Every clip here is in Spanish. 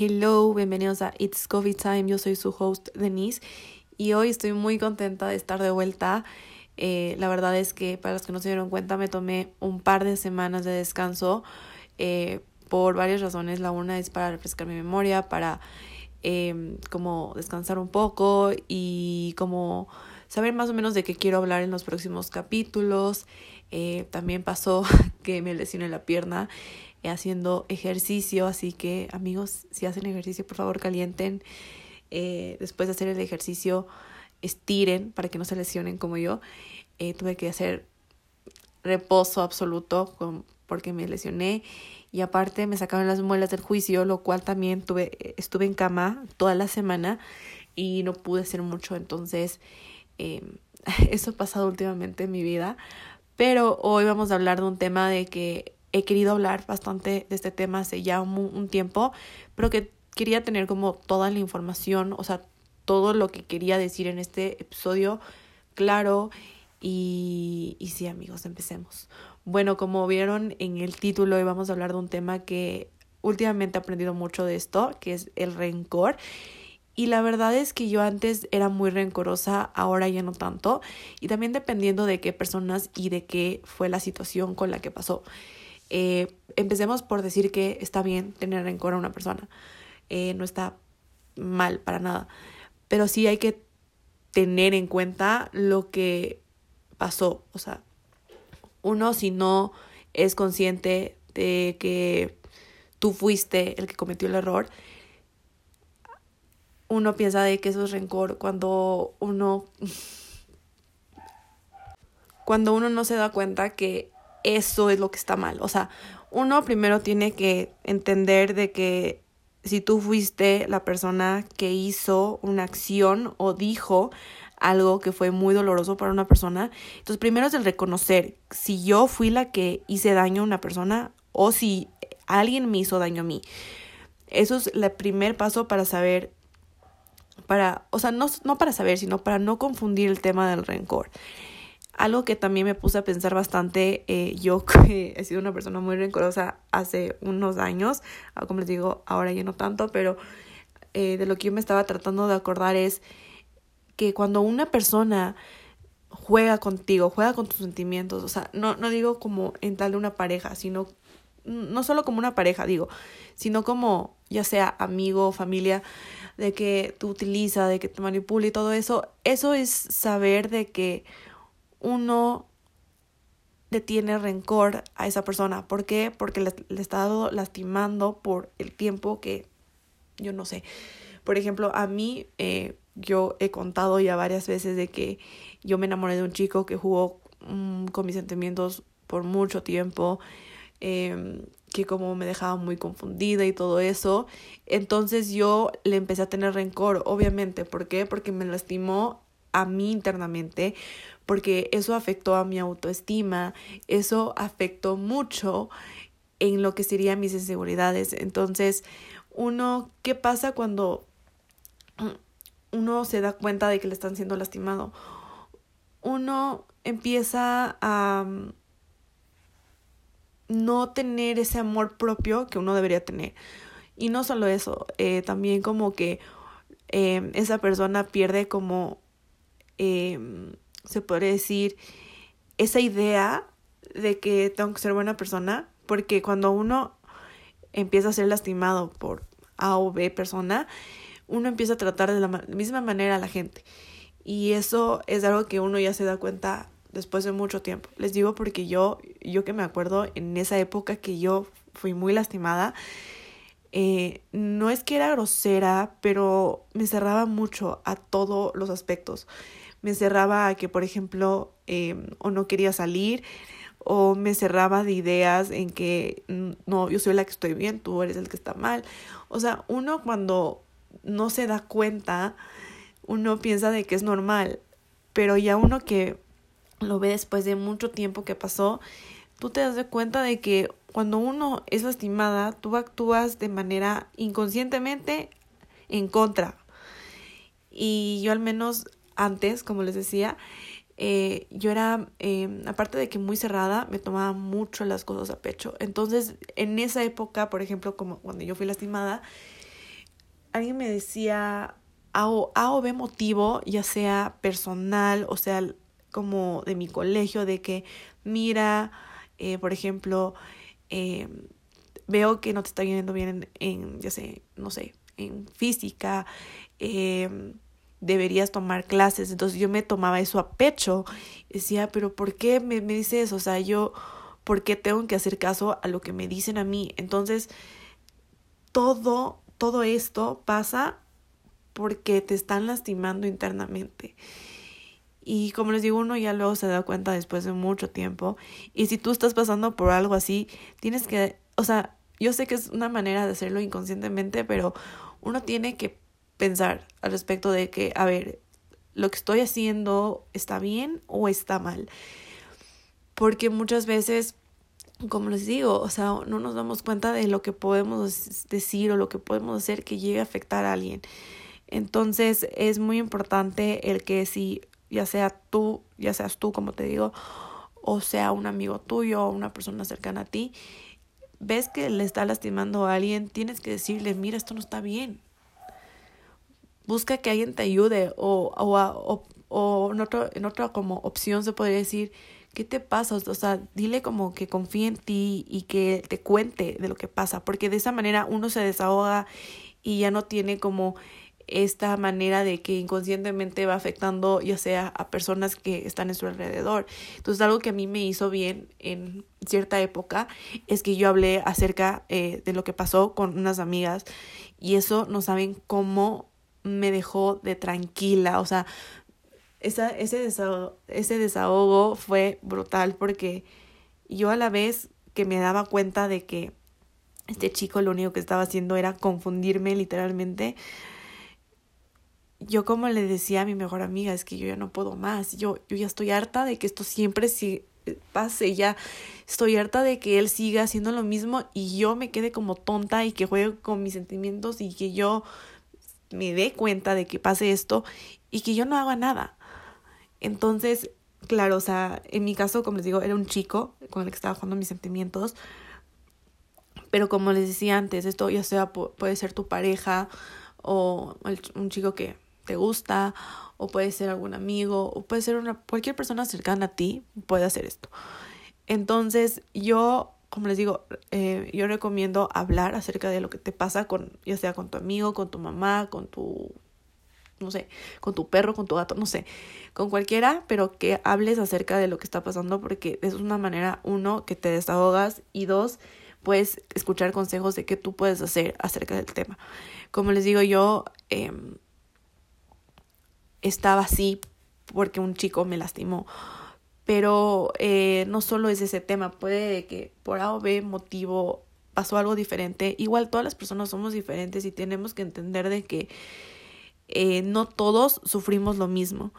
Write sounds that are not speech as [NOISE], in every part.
Hello, bienvenidos a It's Coffee Time. Yo soy su host Denise y hoy estoy muy contenta de estar de vuelta. Eh, la verdad es que para los que no se dieron cuenta me tomé un par de semanas de descanso eh, por varias razones. La una es para refrescar mi memoria, para eh, como descansar un poco y como saber más o menos de qué quiero hablar en los próximos capítulos. también pasó [LAUGHS] que me lesioné la pierna haciendo ejercicio, así que amigos, si hacen ejercicio, por favor calienten. Eh, después de hacer el ejercicio, estiren para que no se lesionen como yo. Eh, tuve que hacer reposo absoluto porque me lesioné y aparte me sacaron las muelas del juicio, lo cual también tuve, estuve en cama toda la semana y no pude hacer mucho, entonces eh, [LAUGHS] eso ha pasado últimamente en mi vida. Pero hoy vamos a hablar de un tema de que he querido hablar bastante de este tema hace ya un, tiempo, pero que quería tener como toda la información, o sea, todo lo que quería decir en este episodio claro. Y, y sí, amigos, empecemos. Bueno, como vieron en el título, hoy vamos a hablar de un tema que últimamente he aprendido mucho de esto, que es el rencor. Y la verdad es que yo antes era muy rencorosa, ahora ya no tanto. Y también dependiendo de qué personas y de qué fue la situación con la que pasó. Eh, empecemos por decir que está bien tener rencor a una persona. Eh, no está mal para nada. Pero sí hay que tener en cuenta lo que pasó. O sea, uno si no es consciente de que tú fuiste el que cometió el error, uno piensa de que eso es rencor cuando uno [LAUGHS] cuando uno no se da cuenta que eso es lo que está mal. O sea, uno primero tiene que entender de que si tú fuiste la persona que hizo una acción o dijo algo que fue muy doloroso para una persona, entonces primero es el reconocer si yo fui la que hice daño a una persona o si alguien me hizo daño a mí. Eso es el primer paso para saber, para, o sea, no, no para saber, sino para no confundir el tema del rencor. Algo que también me puse a pensar bastante, eh, yo que he sido una persona muy rencorosa hace unos años, ah, como les digo, ahora ya no tanto, pero eh, de lo que yo me estaba tratando de acordar es que cuando una persona juega contigo, juega con tus sentimientos, o sea, no, no digo como en tal de una pareja, sino no solo como una pareja, digo, sino como ya sea amigo, familia, de que tú utilizas, de que te manipula y todo eso, eso es saber de que uno le tiene rencor a esa persona. ¿Por qué? Porque le, le está lastimando por el tiempo que yo no sé. Por ejemplo, a mí eh, yo he contado ya varias veces de que yo me enamoré de un chico que jugó mm, con mis sentimientos por mucho tiempo, em, que como me dejaba muy confundida y todo eso. Entonces yo le empecé a tener rencor, obviamente. ¿Por qué? Porque me lastimó a mí internamente, porque eso afectó a mi autoestima, eso afectó mucho en lo que serían mis inseguridades. Entonces, uno, ¿qué pasa cuando uno se da cuenta de que le están siendo lastimado? Uno empieza a mm, no tener ese amor propio que uno debería tener. Y no solo eso, eh, también como que eh, esa persona pierde como eh, se podría decir, esa idea de que tengo que ser buena persona, porque cuando uno empieza a ser lastimado por A o B persona, uno empieza a tratar de la misma manera a la gente. Y eso es algo que uno ya se da cuenta después de mucho tiempo. Les digo porque yo, yo que me acuerdo en esa época que yo fui muy lastimada, eh, no es que era grosera, pero me cerraba mucho a todos los aspectos me cerraba a que, por ejemplo, em, o no quería salir, o me cerraba de ideas en que mm, no, yo soy la que estoy bien, tú eres el que está mal. O sea, uno cuando no se da cuenta, uno piensa de que es normal, pero ya uno que lo ve después de mucho tiempo que pasó, tú te das de cuenta de que cuando uno es lastimada, tú actúas de manera inconscientemente en contra. Y yo al menos antes, como les decía, eh, yo era, eh, aparte de que muy cerrada, me tomaba mucho las cosas a pecho. Entonces, en esa época, por ejemplo, como cuando yo fui lastimada, alguien me decía A o, A o B motivo, ya sea personal, o sea, como de mi colegio, de que, mira, eh, por ejemplo, eh, veo que no te está yendo bien en, ya sé, no sé, en física, eh, deberías tomar clases. Entonces yo me tomaba eso a pecho. Decía, pero ¿por qué me, me dice eso? O sea, yo, ¿por qué tengo que hacer caso a lo que me dicen a mí? Entonces, todo, todo esto pasa porque te están lastimando internamente. Y como les digo, uno ya luego se da cuenta después de mucho tiempo. Y si tú estás pasando por algo así, tienes que, o sea, yo sé que es una manera de hacerlo inconscientemente, pero uno tiene que pensar al respecto de que, a ver, lo que estoy haciendo está bien o está mal. Porque muchas veces, como les digo, o sea, no nos damos cuenta de lo que podemos decir o lo que podemos hacer que llegue a afectar a alguien. Entonces es muy importante el que si ya sea tú, ya seas tú, como te digo, o sea un amigo tuyo o una persona cercana a ti, ves que le está lastimando a alguien, tienes que decirle, mira, esto no está bien busca que alguien te ayude o, o, o, o en, otro, otra como opción se podría decir, ¿qué te pasa? O sea, dile como que confíe en ti y que te cuente de lo que pasa, porque de esa manera uno se desahoga y ya no tiene como esta manera de que inconscientemente va afectando ya sea a personas que están en su alrededor. Entonces algo que a mí me hizo bien en cierta época es que yo hablé acerca eh, de lo que pasó con unas amigas y eso no saben cómo me dejó de tranquila, o sea, esa, ese, desahogo, ese desahogo fue brutal porque yo a la vez que me daba cuenta de que este chico lo único que estaba haciendo era confundirme literalmente, yo como le decía a mi mejor amiga, es que yo ya no puedo más, yo, yo ya estoy harta de que esto siempre sí pase, ya estoy harta de que él siga haciendo lo mismo y yo me quede como tonta y que juegue con mis sentimientos y que yo me dé cuenta de que pase esto y que yo no haga nada. Entonces, claro, o sea, en mi caso, como les digo, era un chico con el que estaba jugando mis sentimientos. Pero como les decía antes, esto ya sea puede ser tu pareja o un chico que te gusta o puede ser algún amigo o puede ser una cualquier persona cercana a ti puede hacer esto. Entonces, yo como les digo, eh, yo recomiendo hablar acerca de lo que te pasa con, ya sea con tu amigo, con tu mamá, con tu, no sé, con tu perro, con tu gato, no sé, con cualquiera, pero que hables acerca de lo que está pasando porque es una manera, uno, que te desahogas y dos, puedes escuchar consejos de qué tú puedes hacer acerca del tema. Como les digo, yo eh, estaba así porque un chico me lastimó pero eh, no solo es ese tema, puede que por A o B motivo pasó algo diferente. Igual todas las personas somos diferentes y tenemos que entender de que eh, no todos sufrimos lo mismo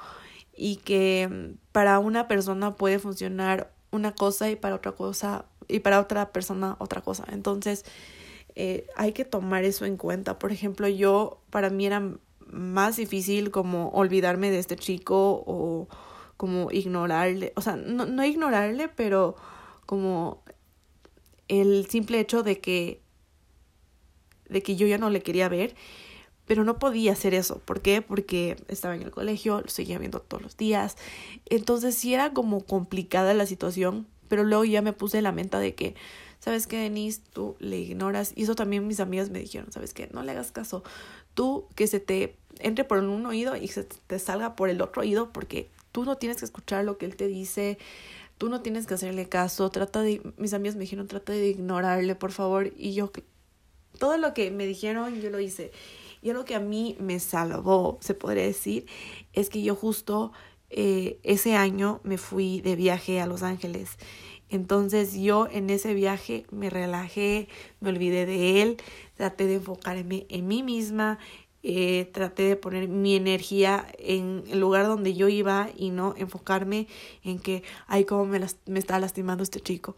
y que para una persona puede funcionar una cosa y para otra cosa y para otra persona otra cosa. Entonces eh, hay que tomar eso en cuenta. Por ejemplo, yo para mí era más difícil como olvidarme de este chico o como ignorarle, o sea, no, no ignorarle, pero como el simple hecho de que de que yo ya no le quería ver, pero no podía hacer eso. ¿Por qué? Porque estaba en el colegio, lo seguía viendo todos los días. Entonces sí era como complicada la situación, pero luego ya me puse la mente de que, ¿sabes qué, Denise? Tú le ignoras. Y eso también mis amigas me dijeron, ¿sabes qué? No le hagas caso. Tú que se te entre por un oído y se te salga por el otro oído porque Tú no tienes que escuchar lo que él te dice, tú no tienes que hacerle caso, trata de, mis amigas me dijeron, trata de ignorarle, por favor, y yo, todo lo que me dijeron, yo lo hice. Y algo que a mí me salvó, se podría decir, es que yo justo eh, ese año me fui de viaje a Los Ángeles. Entonces yo en ese viaje me relajé, me olvidé de él, traté de enfocarme en mí misma, eh, traté de poner mi energía en el lugar donde yo iba y no enfocarme en que, ay, cómo me, me está lastimando este chico.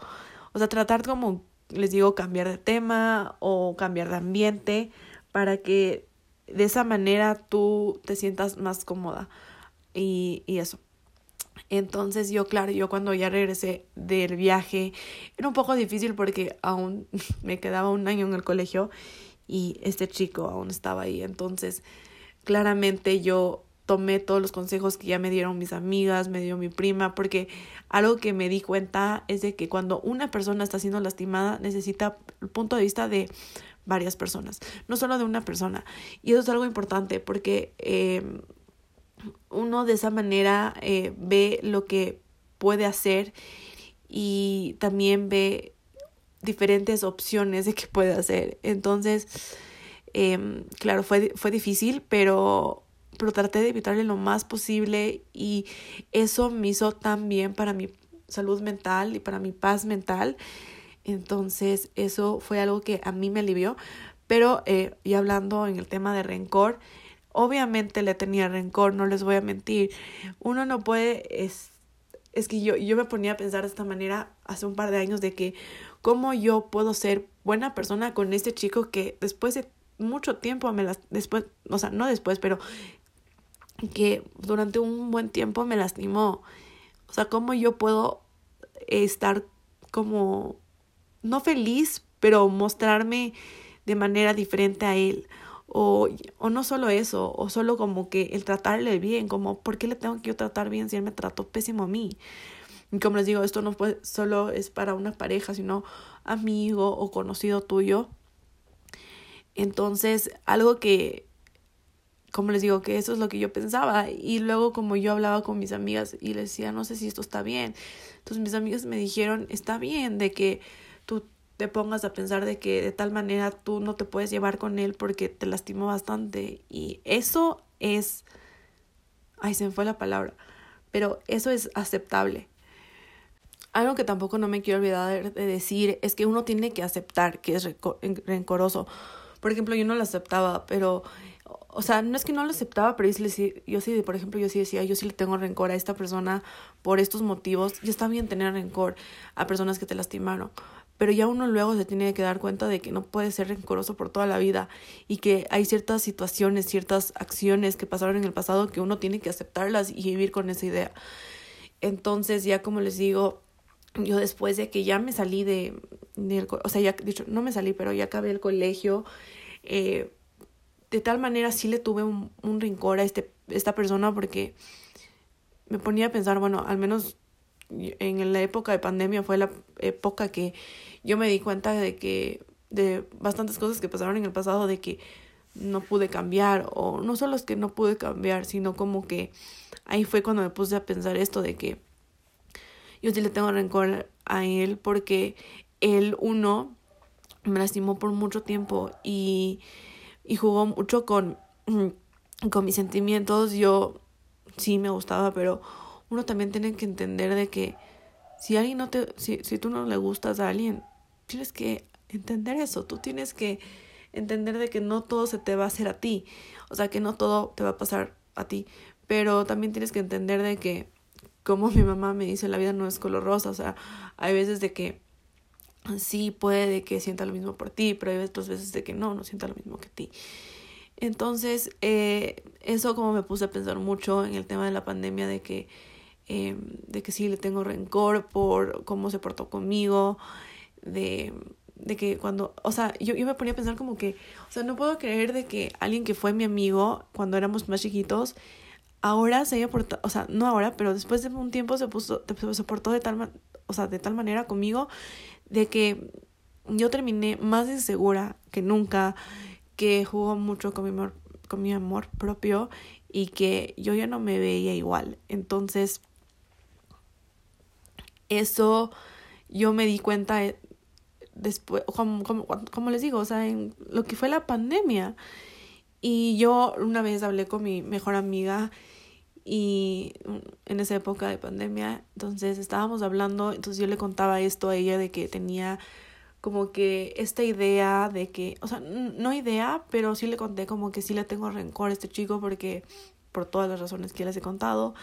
O sea, tratar como, les digo, cambiar de tema o cambiar de ambiente para que de esa manera tú te sientas más cómoda y, y eso. Entonces yo, claro, yo cuando ya regresé del viaje, era un poco difícil porque aún [LAUGHS] me quedaba un año en el colegio y este chico aún estaba ahí. Entonces, claramente yo tomé todos los consejos que ya me dieron mis amigas, me dio mi prima, porque algo que me di cuenta es de que cuando una persona está siendo lastimada necesita el punto de vista de varias personas, no solo de una persona. Y eso es algo importante porque eh, uno de esa manera eh, ve lo que puede hacer y también ve diferentes opciones de qué puede hacer. Entonces, eh, claro, fue, fue difícil, pero pero traté de evitarle lo más posible y eso me hizo tan bien para mi salud mental y para mi paz mental. Entonces eso fue algo que a mí me alivió. Pero eh, y hablando en el tema de rencor, obviamente le tenía rencor, no les voy a mentir. Uno no puede, es, es que yo, yo me ponía a pensar de esta manera hace un par de años de que cómo yo puedo ser buena persona con este chico que después de mucho tiempo me las después, o sea, no después, pero que durante un buen tiempo me lastimó. O sea, cómo yo puedo estar como, no feliz, pero mostrarme de manera diferente a él. O, o no solo eso, o solo como que el tratarle bien, como, ¿por qué le tengo que yo tratar bien si él me trató pésimo a mí? Y como les digo, esto no puede, solo es para una pareja, sino amigo o conocido tuyo. Entonces, algo que como les digo, que eso es lo que yo pensaba. Y luego como yo hablaba con mis amigas y les decía, no sé si esto está bien. Entonces mis amigas me dijeron, está bien de que tú te pongas a pensar de que de tal manera tú no te puedes llevar con él porque te lastimó bastante. Y eso es... Ay, se me fue la palabra. Pero eso es aceptable. Algo que tampoco no me quiero olvidar de decir es que uno tiene que aceptar que es rencoroso. Por ejemplo, yo no lo aceptaba, pero o sea, no es que no lo aceptaba, pero yo sí, yo sí, por ejemplo, yo sí decía, yo sí le tengo rencor a esta persona por estos motivos. Y está bien tener rencor a personas que te lastimaron, pero ya uno luego se tiene que dar cuenta de que no puede ser rencoroso por toda la vida y que hay ciertas situaciones, ciertas acciones que pasaron en el pasado que uno tiene que aceptarlas y vivir con esa idea. Entonces, ya como les digo, yo después de que ya me salí de, o sea, ya dicho, no me salí, pero ya acabé el colegio, eh, de tal manera sí le tuve un, un rincor a este, esta persona porque me ponía a pensar, bueno, al menos en la época de pandemia fue la época que yo me di cuenta de que de bastantes cosas que pasaron en el pasado de que no pude cambiar o no solo es que no pude cambiar sino como que ahí fue cuando me puse a pensar esto de que yo sí le tengo rencor a él porque él uno me lastimó por mucho tiempo y y jugó mucho con, con mis sentimientos. Yo sí me gustaba, pero uno también tiene que entender de que si alguien no te, si, si tú no le gustas a alguien, tienes que entender eso, tú tienes que entender de que no todo se te va a hacer a ti, o sea, que no todo te va a pasar a ti, pero también tienes que entender de que, como mi mamá me dice, la vida no es color rosa, o sea, hay veces de que sí puede que sienta lo mismo por ti, pero hay otras veces de que no, no sienta lo mismo que ti. Entonces, eh, eso como me puse a pensar mucho en el tema de la pandemia, de que, eh, de que sí le tengo rencor por cómo se portó conmigo, de, de que cuando, o sea, yo, yo me ponía a pensar como que, o sea, no puedo creer de que alguien que fue mi amigo cuando éramos más chiquitos, ahora se haya portado, o sea, no ahora, pero después de un tiempo se puso, se portó de tal, o sea, de tal manera conmigo de que yo terminé más insegura que nunca, que jugó mucho con mi amor, con mi amor propio y que yo ya no me veía igual. Entonces, eso yo me di cuenta eh, después, como, como les digo, o sea, en lo que fue la pandemia. Y yo una vez hablé con mi mejor amiga y en esa época de pandemia, entonces estábamos hablando, entonces yo le contaba esto a ella de que tenía como que esta idea de que, o sea, no idea, pero sí le conté como que sí le tengo rencor a este chico porque por todas las razones que les he contado.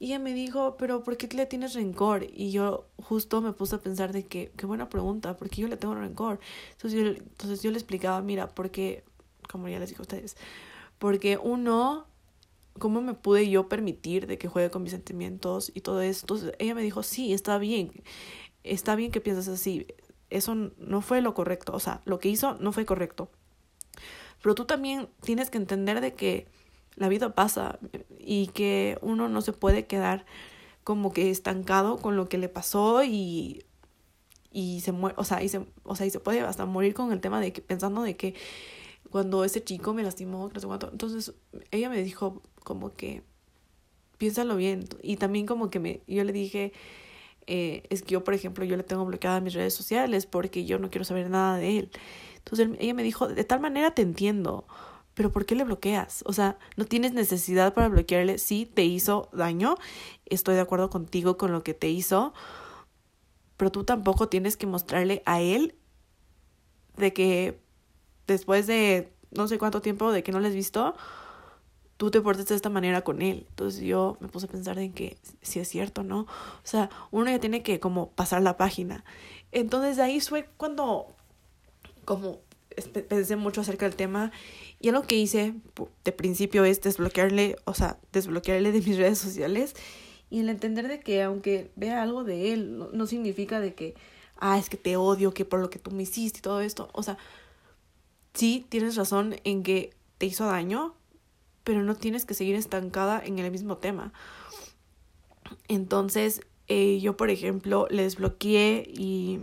Y ella me dijo, pero ¿por qué le tienes rencor? Y yo justo me puse a pensar de que, qué buena pregunta, ¿por qué yo le tengo rencor? Entonces yo, entonces yo le explicaba, mira, porque, como ya les dije a ustedes, porque uno ¿cómo me pude yo permitir de que juegue con mis sentimientos y todo eso? Entonces ella me dijo, sí, está bien, está bien que pienses así, eso no fue lo correcto, o sea, lo que hizo no fue correcto. Pero tú también tienes que entender de que la vida pasa y que uno no se puede quedar como que estancado con lo que le pasó y y se muere, o sea, o sea, y se puede hasta morir con el tema de que pensando de que cuando ese chico me lastimó, no sé cuánto. Entonces, ella me dijo como que piénsalo bien y también como que me yo le dije eh, es que yo, por ejemplo, yo le tengo bloqueada mis redes sociales porque yo no quiero saber nada de él. Entonces ella me dijo, de tal manera te entiendo, pero ¿por qué le bloqueas? O sea, no tienes necesidad para bloquearle. Sí, te hizo daño, estoy de acuerdo contigo con lo que te hizo, pero tú tampoco tienes que mostrarle a él de que después de no sé cuánto tiempo de que no le has visto, tú te portes de esta manera con él. Entonces yo me puse a pensar en que si es cierto, ¿no? O sea, uno ya tiene que como pasar la página. Entonces ahí fue cuando como pensé mucho acerca del tema y lo que hice de principio es desbloquearle, o sea, desbloquearle de mis [LAUGHS] redes sociales y el entender de que aunque vea algo de él, no, no significa de que, ah, es que te odio, que por lo que tú me hiciste y todo esto. O sea, sí, tienes razón en que te hizo daño, pero no tienes que seguir estancada en el mismo tema. Entonces, eh, yo, por ejemplo, le desbloqueé y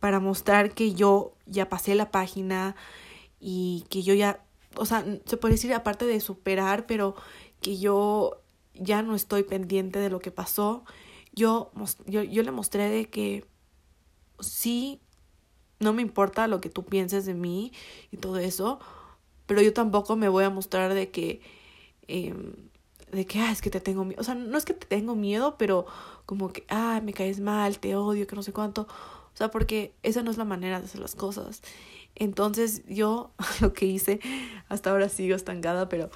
para mostrar que yo ya pasé la página y que yo ya, o sea, se puede decir aparte de superar, pero que yo ya no estoy pendiente de lo que pasó. Yo, yo, yo le mostré de que sí, no me importa lo que tú pienses de mí y todo eso, pero yo tampoco me voy a mostrar de que, eh, de que, ah, es que te tengo miedo, o sea, no es que te tengo miedo, pero como que, ah, me caes mal, te odio, que no sé cuánto, o sea, porque esa no es la manera de hacer las cosas. Entonces yo [LAUGHS] lo que hice, hasta ahora sigo estancada, pero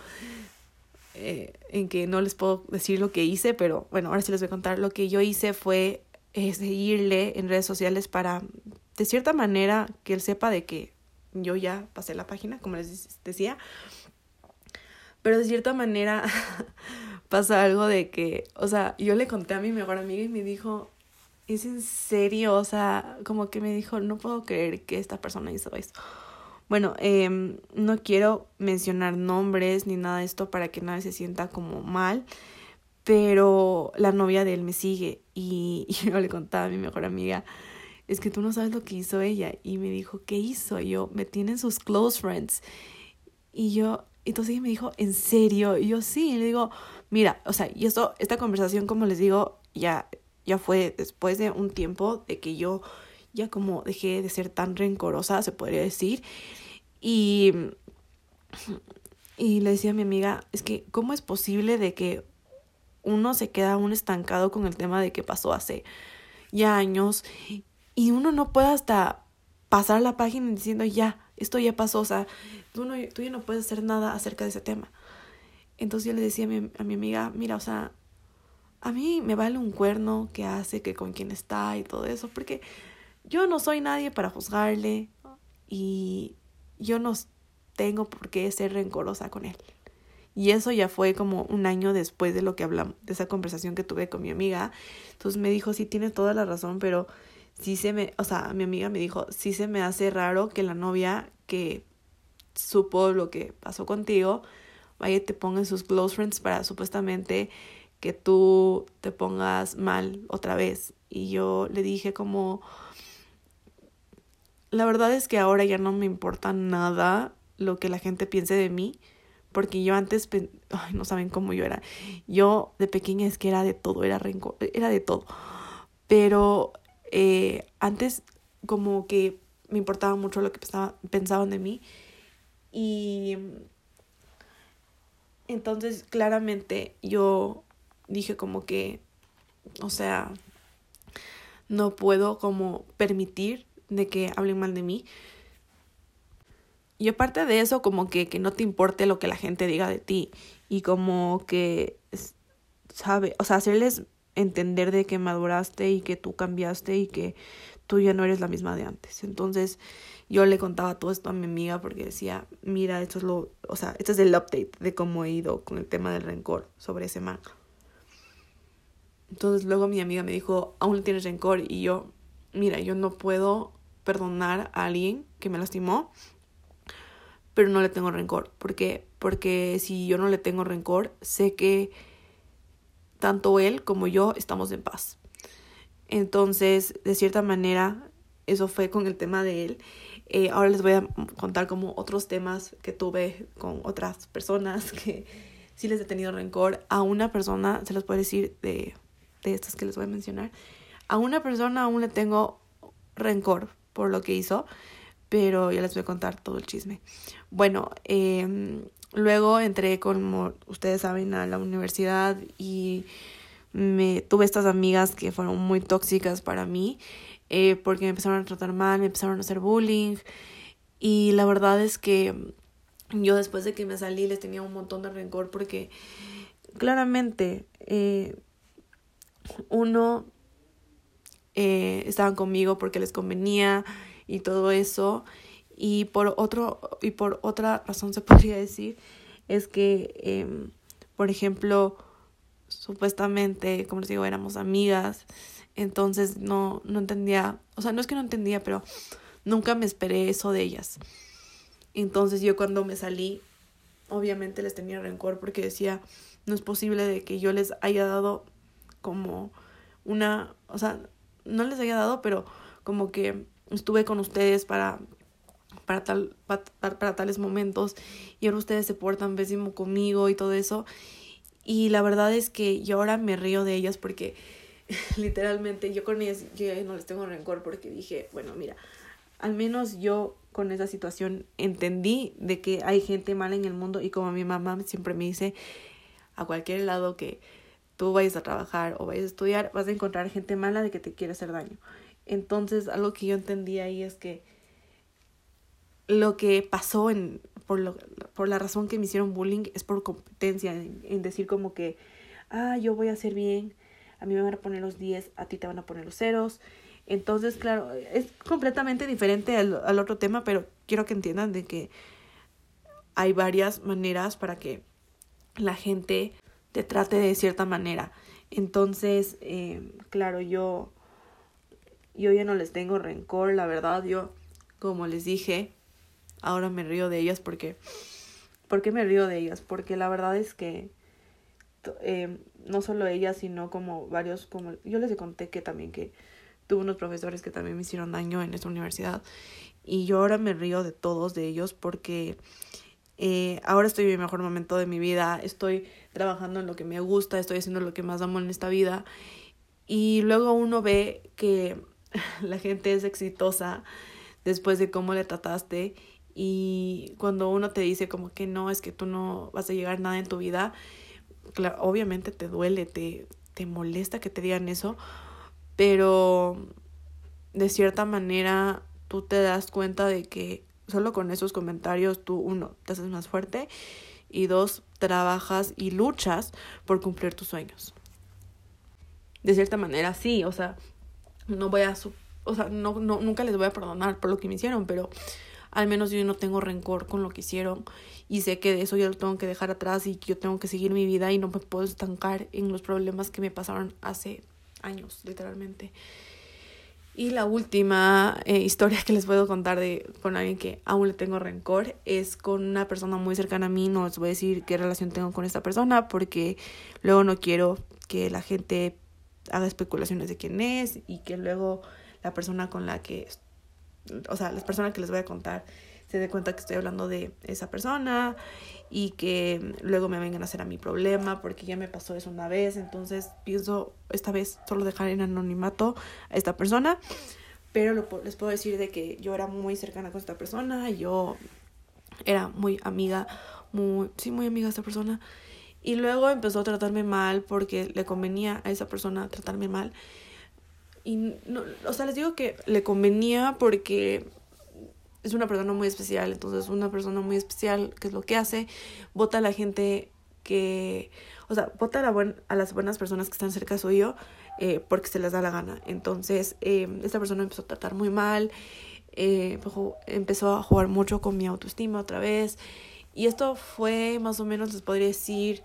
eh, en que no les puedo decir lo que hice, pero bueno, ahora sí les voy a contar. Lo que yo hice fue eh, seguirle en redes sociales para, de cierta manera, que él sepa de que yo ya pasé la página, como les decía. Pero de cierta manera [LAUGHS] pasa algo de que, o sea, yo le conté a mi mejor amiga y me dijo, ¿es en serio? O sea, como que me dijo, no puedo creer que esta persona hizo esto. Bueno, eh, no quiero mencionar nombres ni nada de esto para que nadie se sienta como mal, pero la novia de él me sigue y, y [LAUGHS] yo le contaba a mi mejor amiga, es que tú no sabes lo que hizo ella. Y me dijo, ¿qué hizo? Y yo, me tienen sus close friends. Y yo, entonces ella me dijo, ¿en serio? Y yo, sí. Y le digo, mira, o sea, y esto, esta conversación, como les digo, ya, ya fue después de un tiempo de que yo ya como dejé de ser tan rencorosa, se podría decir. Y, y le decía a mi amiga, es que, ¿cómo es posible de que uno se queda aún estancado con el tema de que pasó hace ya años y uno no puede hasta pasar la página diciendo ya, esto ya pasó, o sea, tú, no, tú ya no puedes hacer nada acerca de ese tema. Entonces yo le decía a mi, a mi amiga, mira, o sea, a mí me vale un cuerno que hace, que con quién está y todo eso, porque yo no soy nadie para juzgarle y yo no tengo por qué ser rencorosa con él. Y eso ya fue como un año después de lo que hablamos, de esa conversación que tuve con mi amiga. Entonces me dijo, sí, tienes toda la razón, pero sí se me, o sea, mi amiga me dijo, sí se me hace raro que la novia que supo lo que pasó contigo, vaya y te ponga en sus close friends para supuestamente que tú te pongas mal otra vez. Y yo le dije como, la verdad es que ahora ya no me importa nada lo que la gente piense de mí, porque yo antes, [LAUGHS] ay, no saben cómo yo era. Yo de pequeña es que era de todo, era rencor, era de todo. Pero eh, antes como que me importaba mucho lo que pensaban de mí y entonces claramente yo dije como que, o sea, no puedo como permitir de que hablen mal de mí. Y aparte de eso, como que, que no te importe lo que la gente diga de ti. Y como que, sabe, o sea, hacerles entender de que maduraste y que tú cambiaste y que tú ya no eres la misma de antes. Entonces yo le contaba todo esto a mi amiga porque decía, mira, esto es lo, o sea, este es el update de cómo he ido con el tema del rencor sobre ese man. Entonces luego mi amiga me dijo, aún le tienes rencor y yo, mira, yo no puedo perdonar a alguien que me lastimó, pero no le tengo rencor. ¿Por qué? Porque si yo no le tengo rencor, sé que tanto él como yo estamos en paz. Entonces, de cierta manera, eso fue con el tema de él. Eh, ahora les voy a contar como otros temas que tuve con otras personas [LAUGHS] que sí les he tenido rencor. A una persona, se los puedo decir de, de estas que les voy a mencionar, a una persona aún le tengo rencor por lo que hizo, pero ya les voy a contar todo el chisme. Bueno, eh, luego entré, como ustedes saben, a la universidad y me tuve estas amigas que fueron muy tóxicas para mí eh, porque me empezaron a tratar mal, me empezaron a hacer bullying. Y la verdad es que yo después de que me salí les tenía un montón de rencor porque claramente eh, uno eh, estaban conmigo porque les convenía y todo eso y por otro y por otra razón se [LAUGHS] podría decir es que em, por ejemplo supuestamente como les digo éramos amigas entonces no, no entendía, o sea, no es que no entendía, pero nunca me esperé eso de ellas. Entonces yo cuando me salí, obviamente les tenía rencor porque decía, no es posible de que yo les haya dado como una, o sea, no les haya dado, pero como que estuve con ustedes para para tal para, para tales momentos y ahora ustedes se portan pésimo conmigo y todo eso. Y la verdad es que yo ahora me río de ellas porque [LAUGHS] literalmente yo con ellas yo no les tengo rencor porque dije, bueno, mira, al menos yo con esa situación entendí de que hay gente mala en el mundo y como mi mamá siempre me dice a cualquier lado que tú vayas a trabajar o vayas a estudiar, vas a encontrar gente mala de que te quiere hacer daño. Entonces, algo que yo entendí ahí es que lo que pasó en, por, lo, por la razón que me hicieron bullying es por competencia, en, decir como que, ah, yo voy a hacer bien, a mí me van a poner los 10, a ti te van a poner los ceros. Entonces, claro, es completamente diferente al, al otro tema, pero quiero que entiendan de que hay varias maneras para que la gente te trate de cierta manera. Entonces, eh, claro, yo, yo ya no les tengo rencor, la verdad, yo, como les dije, ahora me río de ellas porque, ¿por qué me río de ellas? Porque la verdad es que eh, no solo ella, sino como varios, como yo les conté que también que tuve unos profesores que también me hicieron daño en esta universidad y yo ahora me río de todos de ellos porque eh, ahora estoy en mi mejor momento de mi vida, estoy trabajando en lo que me gusta, estoy haciendo lo que más amo en esta vida y luego uno ve que [LAUGHS] la gente es exitosa después de cómo le trataste y cuando uno te dice como que no, es que tú no vas a llegar a nada en tu vida, obviamente te duele, te, te molesta que te digan eso, pero de cierta manera tú te das cuenta de que solo con esos comentarios tú, uno, te haces más fuerte y dos, trabajas y luchas por cumplir tus sueños. De cierta manera, sí, o sea, no voy a, o sea, no, no, nunca les voy a perdonar por lo que me hicieron, pero al menos yo no tengo rencor con lo que hicieron y sé que eso yo lo tengo que dejar atrás y que yo tengo que seguir mi vida y no me puedo estancar en los problemas que me pasaron hace años, literalmente. Y la última eh, historia que les puedo contar de con alguien que aún le tengo rencor es con una persona muy cercana a mí. No les voy a decir qué relación tengo con esta persona porque luego no quiero que la gente haga especulaciones de quién es y que luego la persona con la que o sea, las personas que les voy a contar se dé cuenta que estoy hablando de esa persona y que luego me vengan a hacer a mi problema porque ya me pasó eso una vez, entonces pienso esta vez solo dejar en anonimato a esta persona, pero les puedo decir de que yo era muy cercana con esta persona, yo era muy amiga, muy, sí, muy amiga de esta persona. Y luego empezó a tratarme mal porque le convenía a esa persona tratarme mal. Y no, o sea, les digo que le convenía porque es una persona muy especial, entonces una persona muy especial, ¿qué es lo que hace? Vota a la gente que, o sea, vota a, la a las buenas personas que están cerca suyo eh, porque se les da la gana. Entonces, eh, esta persona empezó a tratar muy mal, eh, empezó a jugar mucho con mi autoestima otra vez. Y esto fue más o menos, les podría decir,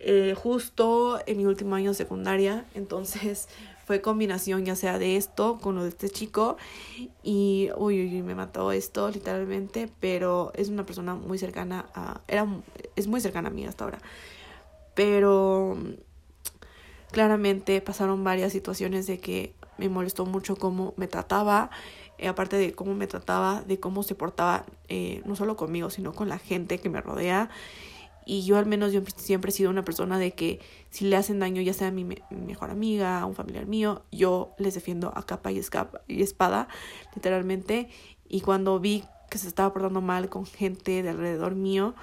eh, justo en mi último año de secundaria. Entonces, fue combinación ya sea de esto con lo de este chico y uy, uy, me mató esto literalmente, pero es una persona muy cercana a era es muy cercana a mí hasta ahora. Pero claramente pasaron varias situaciones de que me molestó mucho cómo me trataba, eh, aparte de cómo me trataba, de cómo se portaba eh, no solo conmigo, sino con la gente que me rodea y yo al menos yo siempre he sido una persona de que si le hacen daño, ya sea a mi, mejor amiga, a un familiar mío, yo les defiendo a capa y, y espada, literalmente. Y cuando vi que se estaba portando mal con gente de alrededor mío,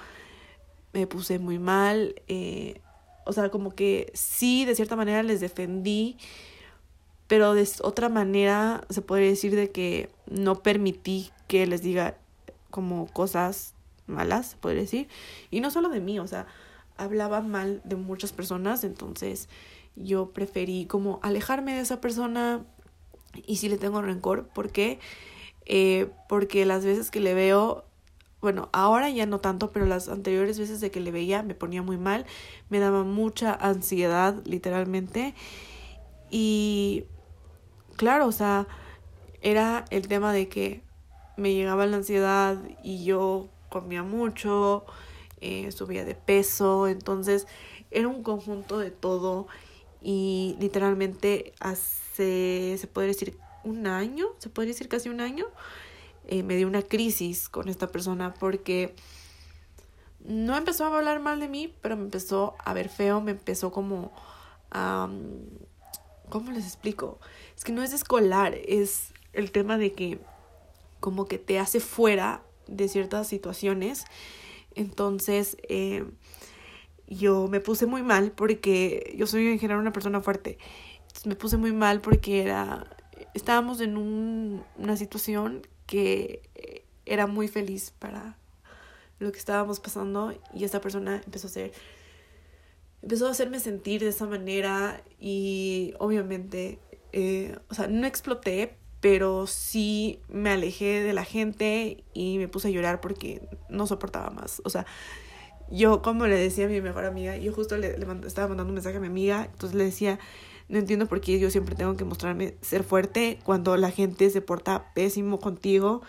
me puse muy mal. Eh, o sea, como que sí, de cierta manera les defendí, pero de otra manera se podría decir de que no permití que les diga como cosas malas, podría decir. Y no solo de mí, o sea, hablaba mal de muchas personas, entonces yo preferí como alejarme de esa persona y si le tengo rencor. ¿Por qué? Eh, porque las veces que le veo, bueno, ahora ya no tanto, pero las anteriores veces de que le veía me ponía muy mal, me daba mucha ansiedad, literalmente. Y claro, o sea, era el tema de que me llegaba la ansiedad y yo comía mucho, eh, subía de peso, entonces era un conjunto de todo y literalmente hace, se puede decir, un año, se puede decir casi un año, eh, me dio una crisis con esta persona porque no empezó a hablar mal de mí, pero me empezó a ver feo, me empezó como a... ¿Cómo les explico? Es que no es escolar, es el tema de que como que te hace fuera de ciertas situaciones. Entonces, eh, yo me puse muy mal porque yo soy en general una persona fuerte. me puse muy mal porque era, estábamos en un, una situación que era muy feliz para lo que estábamos pasando y esta persona empezó a ser empezó a hacerme sentir de esa manera y obviamente eh, o sea no exploté pero sí me alejé de la gente y me puse a llorar porque no soportaba más. O sea, yo como le decía a mi mejor amiga, yo justo le, estaba mandando un mensaje a mi amiga, entonces le decía, no entiendo por qué yo siempre tengo que mostrarme ser fuerte cuando la gente se porta pésimo contigo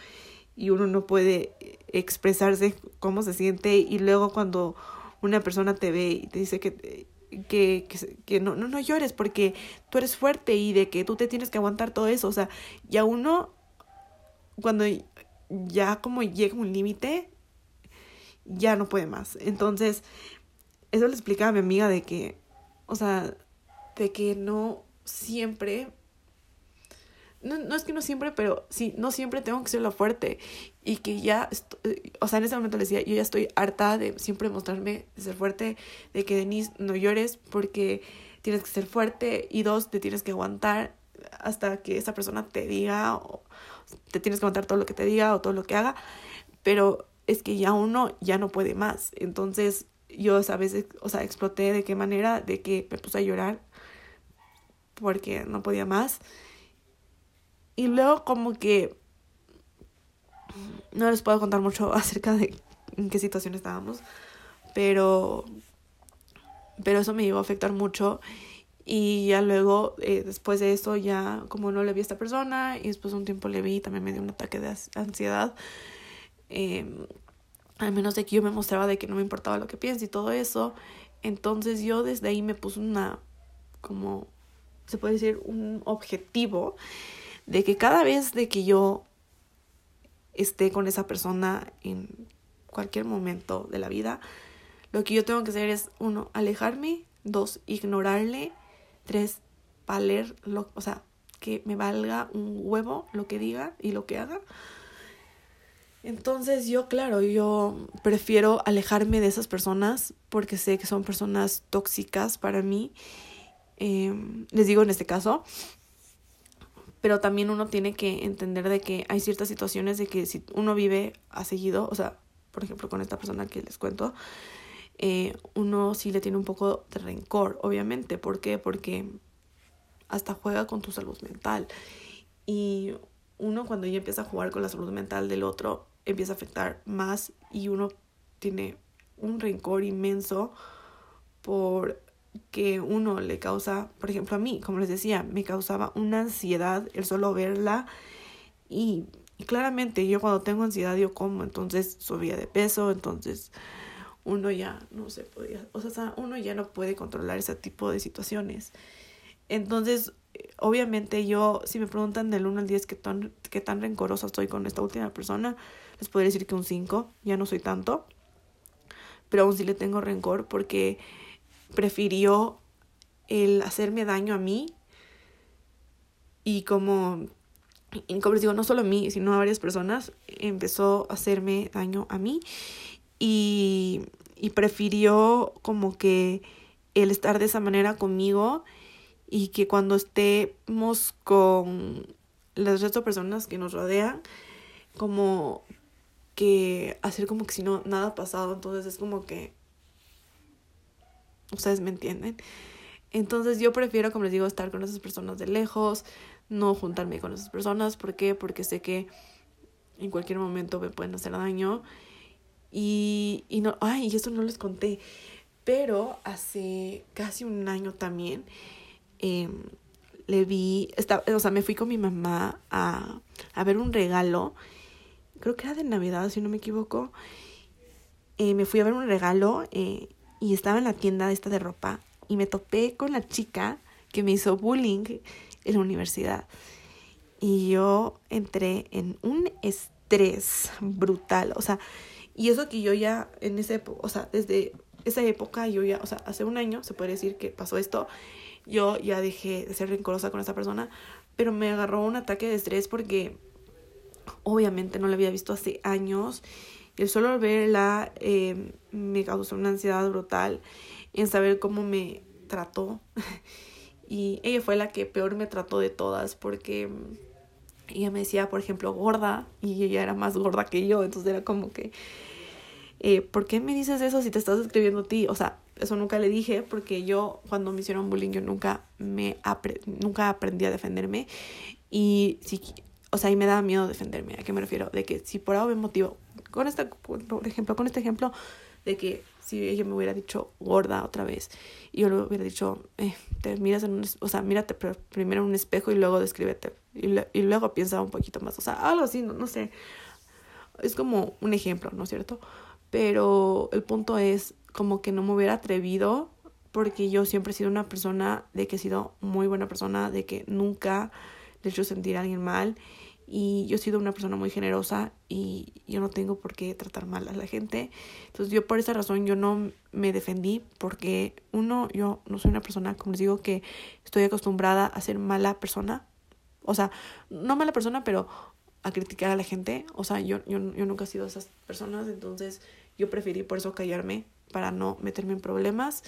y uno no puede expresarse cómo se siente y luego cuando una persona te ve y te dice que que, que, que, no, no, no llores porque tú eres fuerte y de que tú te tienes que aguantar todo eso. O sea, ya uno, cuando ya como llega un límite, ya no puede más. Entonces, eso le explicaba a mi amiga de que, o sea, de que no siempre no, no es que no siempre, pero sí, no siempre tengo que ser la fuerte. Y que ya, eh, o sea, en ese momento le decía, yo ya estoy harta de siempre mostrarme, de ser fuerte, de que Denise no llores porque tienes que ser fuerte y dos, te tienes que aguantar hasta que esa persona te diga te tienes que aguantar todo lo que te diga o todo lo que haga. Pero es que ya uno ya no puede más. Entonces yo a veces, o sea, exploté de qué manera, de que me puse a llorar porque no podía más. Y luego como que no les puedo contar mucho [LAUGHS] acerca de en qué situación estábamos, pero pero eso me llegó a afectar mucho y ya luego eh, después de eso ya como no le vi a esta persona y después de un tiempo le vi y también me dio un ataque de ansiedad eh, al menos de que yo me mostraba de que no me importaba lo que piense y todo eso entonces yo desde ahí me puse una como se puede decir un objetivo de que cada vez de que yo esté con esa persona en cualquier momento de la vida, lo que yo tengo que hacer es, uno, alejarme, dos, ignorarle, tres, valer, lo, o sea, que me valga un huevo lo que diga y lo que haga. Entonces yo, claro, yo prefiero alejarme de esas personas porque sé que son personas tóxicas para mí. Em, les digo en este caso, pero también uno tiene que entender de que hay ciertas situaciones de que si uno vive a seguido, o sea, por ejemplo con esta persona que les cuento, eh, uno sí le tiene un poco de rencor, obviamente. ¿Por qué? Porque hasta juega con tu salud mental. Y uno cuando ya empieza a jugar con la salud mental del otro, empieza a afectar más y uno tiene un rencor inmenso por que uno le causa, por ejemplo a mí, como les decía, me causaba una ansiedad el solo verla y, claramente yo cuando tengo ansiedad yo como, entonces subía de peso, entonces uno ya no se podía, o sea, uno ya no puede controlar ese tipo de situaciones. Entonces, obviamente yo, si me preguntan del 1 al 10 qué tan, qué tan rencorosa estoy con esta última persona, les podría decir que un 5, ya no soy tanto, pero aún sí le tengo rencor porque prefirió el hacerme daño a mí y como, como les digo, no solo a mí, sino a varias personas, empezó a hacerme daño a mí y, y prefirió como que el estar de esa manera conmigo y que cuando estemos con las otras personas que nos rodean, como que hacer como que si no nada ha pasado, entonces es como que ustedes me entienden. Entonces yo prefiero, como les digo, estar con esas personas de lejos, no juntarme con esas personas, ¿por qué? Porque sé que en cualquier momento me pueden hacer daño y, y no, ay, eso no les conté, pero hace casi un año también eh, le vi, esta, o sea, me fui con mi mamá a, a ver un regalo, creo que era de Navidad, si no me equivoco. Eh, me fui a ver un regalo eh, y estaba en la tienda esta de ropa y me topé con la chica que me hizo bullying en la universidad. Y yo entré en un estrés brutal, o sea, y eso que yo ya en esa época, o sea, desde esa época yo ya, o sea, hace un año se puede decir que pasó esto yo ya dejé de ser rencorosa con esta persona, pero me agarró un ataque de estrés porque obviamente no la había visto hace años. El solo verla eh, me causó una ansiedad brutal en saber cómo me trató. [LAUGHS] y ella fue la que peor me trató de todas porque ella me decía, por ejemplo, gorda y ella era más gorda que yo. Entonces era como que, eh, ¿por qué me dices eso si te estás escribiendo a ti? O sea, eso nunca le dije porque yo cuando me hicieron bullying yo nunca me nunca aprendí a defenderme y si o sea, y me daba miedo defenderme. ¿A qué me refiero? De que si por algún motivo, con este, por ejemplo, con este ejemplo de que si ella me hubiera dicho gorda otra vez y yo le hubiera dicho, eh, te miras en un, o sea, mírate primero en un espejo y luego descríbete y, y luego piensa un poquito más, o sea, algo así, no, no sé. Es como un ejemplo, ¿no es cierto? Pero el punto es como que no me hubiera atrevido porque yo siempre he sido una persona de que he sido muy buena persona, de que nunca le he hecho sentir a alguien mal y yo he sido una persona muy generosa y yo no tengo por qué tratar mal a la gente. Entonces yo por esa razón yo no me defendí porque uno, yo no soy una persona, como les digo, que estoy acostumbrada a ser mala persona. O sea, no mala persona, pero a criticar a la gente. O sea, yo, yo, yo nunca he sido esas personas, entonces yo preferí por eso callarme para no meterme en problemas.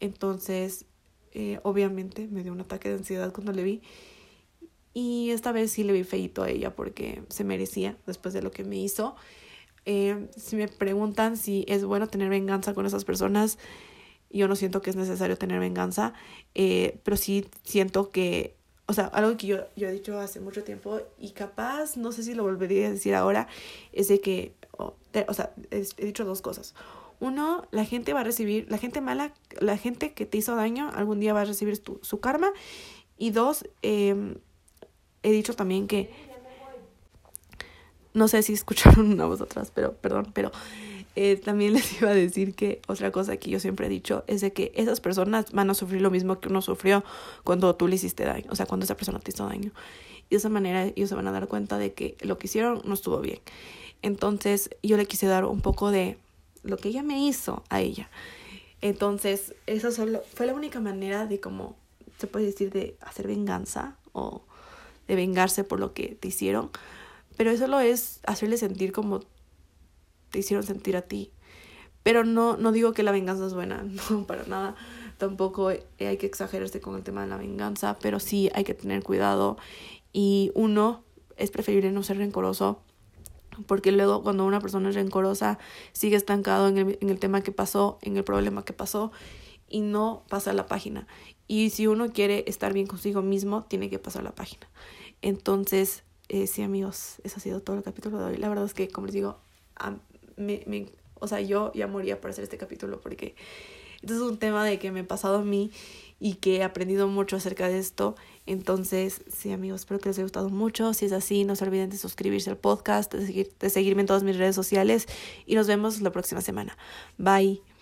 Entonces, eh, obviamente me dio un ataque de ansiedad cuando le vi. Y esta vez sí le vi feito a ella porque se merecía después de lo que me hizo. Eh, si me preguntan si es bueno tener venganza con esas personas, yo no siento que es necesario tener venganza, eh, pero sí siento que, o sea, algo que yo, yo he dicho hace mucho tiempo y capaz, no sé si lo volvería a decir ahora, es de que, o sea, he dicho dos cosas. Uno, la gente va a recibir, la gente mala, la gente que te hizo daño, algún día va a recibir su karma. Y dos, em, he dicho también que, no sé si escucharon una voz atrás, pero perdón, pero eh, también les iba a decir que otra cosa que yo siempre he dicho es de que esas personas van a sufrir lo mismo que uno sufrió cuando tú le hiciste daño, o sea, cuando esa persona te hizo daño. Y de esa manera ellos se van a dar cuenta de que lo que hicieron no estuvo bien. Entonces yo le quise dar un poco de lo que ella me hizo a ella. Entonces, eso solo fue la única manera de como se puede decir de hacer venganza o de vengarse por lo que te hicieron, pero eso lo es hacerle sentir como te hicieron sentir a ti. Pero no no digo que la venganza es buena, [LAUGHS] no para nada. Tampoco hay que exagerarse con el tema de la venganza, pero sí hay que tener cuidado y uno es preferible no ser rencoroso porque luego cuando una persona es rencorosa sigue estancado en el, en el tema que pasó, en el problema que pasó y no pasa la página. Y si uno quiere estar bien consigo mismo, tiene que pasar la página. Entonces, eh, sí amigos, eso ha sido todo el capítulo de hoy. La verdad es que, como les digo, me, me, o sea, yo ya moría por hacer este capítulo porque Este es un tema de que me ha pasado a mí y que he aprendido mucho acerca de esto. Entonces, sí, amigos, espero que les haya gustado mucho. Si es así, no se olviden de suscribirse al podcast, de, seguir, de seguirme en todas mis redes sociales y nos vemos la próxima semana. Bye.